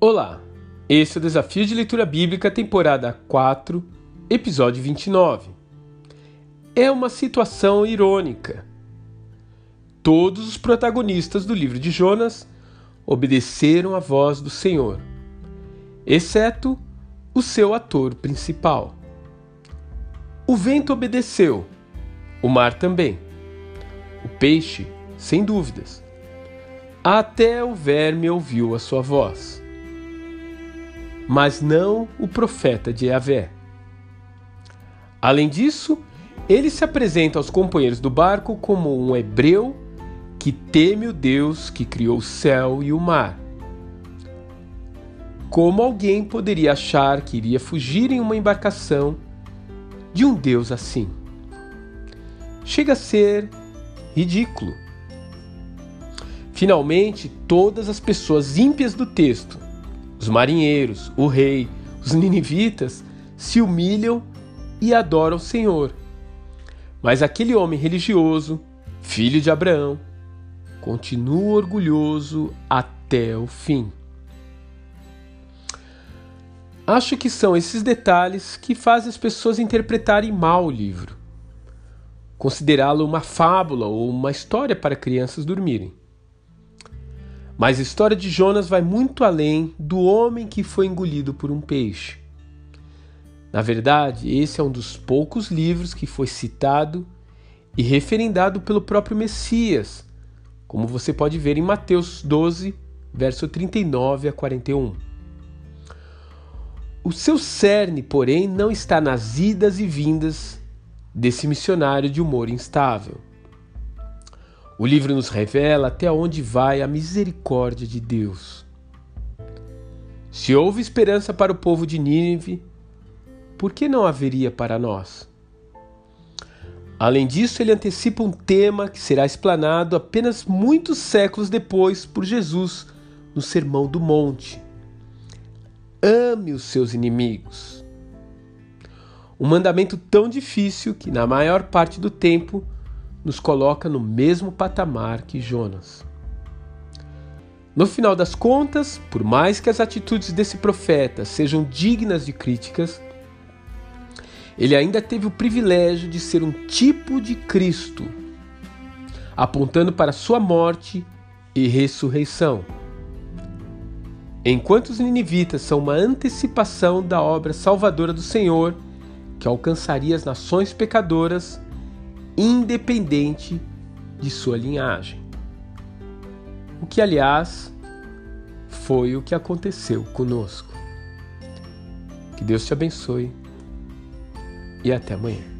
Olá, esse é o Desafio de Leitura Bíblica, temporada 4, episódio 29. É uma situação irônica. Todos os protagonistas do livro de Jonas obedeceram à voz do Senhor, exceto o seu ator principal. O vento obedeceu, o mar também, o peixe, sem dúvidas. Até o verme ouviu a sua voz mas não o profeta de Yahvé. Além disso, ele se apresenta aos companheiros do barco como um hebreu que teme o Deus que criou o céu e o mar. Como alguém poderia achar que iria fugir em uma embarcação de um Deus assim? Chega a ser ridículo. Finalmente, todas as pessoas ímpias do texto os marinheiros, o rei, os ninivitas se humilham e adoram o Senhor. Mas aquele homem religioso, filho de Abraão, continua orgulhoso até o fim. Acho que são esses detalhes que fazem as pessoas interpretarem mal o livro, considerá-lo uma fábula ou uma história para crianças dormirem. Mas a história de Jonas vai muito além do homem que foi engolido por um peixe. Na verdade, esse é um dos poucos livros que foi citado e referendado pelo próprio Messias, como você pode ver em Mateus 12, verso 39 a 41. O seu cerne, porém, não está nas idas e vindas desse missionário de humor instável. O livro nos revela até onde vai a misericórdia de Deus. Se houve esperança para o povo de Nínive, por que não haveria para nós? Além disso, ele antecipa um tema que será explanado apenas muitos séculos depois por Jesus no Sermão do Monte. Ame os seus inimigos. Um mandamento tão difícil que, na maior parte do tempo, nos coloca no mesmo patamar que Jonas. No final das contas, por mais que as atitudes desse profeta sejam dignas de críticas, ele ainda teve o privilégio de ser um tipo de Cristo, apontando para sua morte e ressurreição. Enquanto os ninivitas são uma antecipação da obra salvadora do Senhor, que alcançaria as nações pecadoras, independente de sua linhagem. O que, aliás, foi o que aconteceu conosco. Que Deus te abençoe e até amanhã.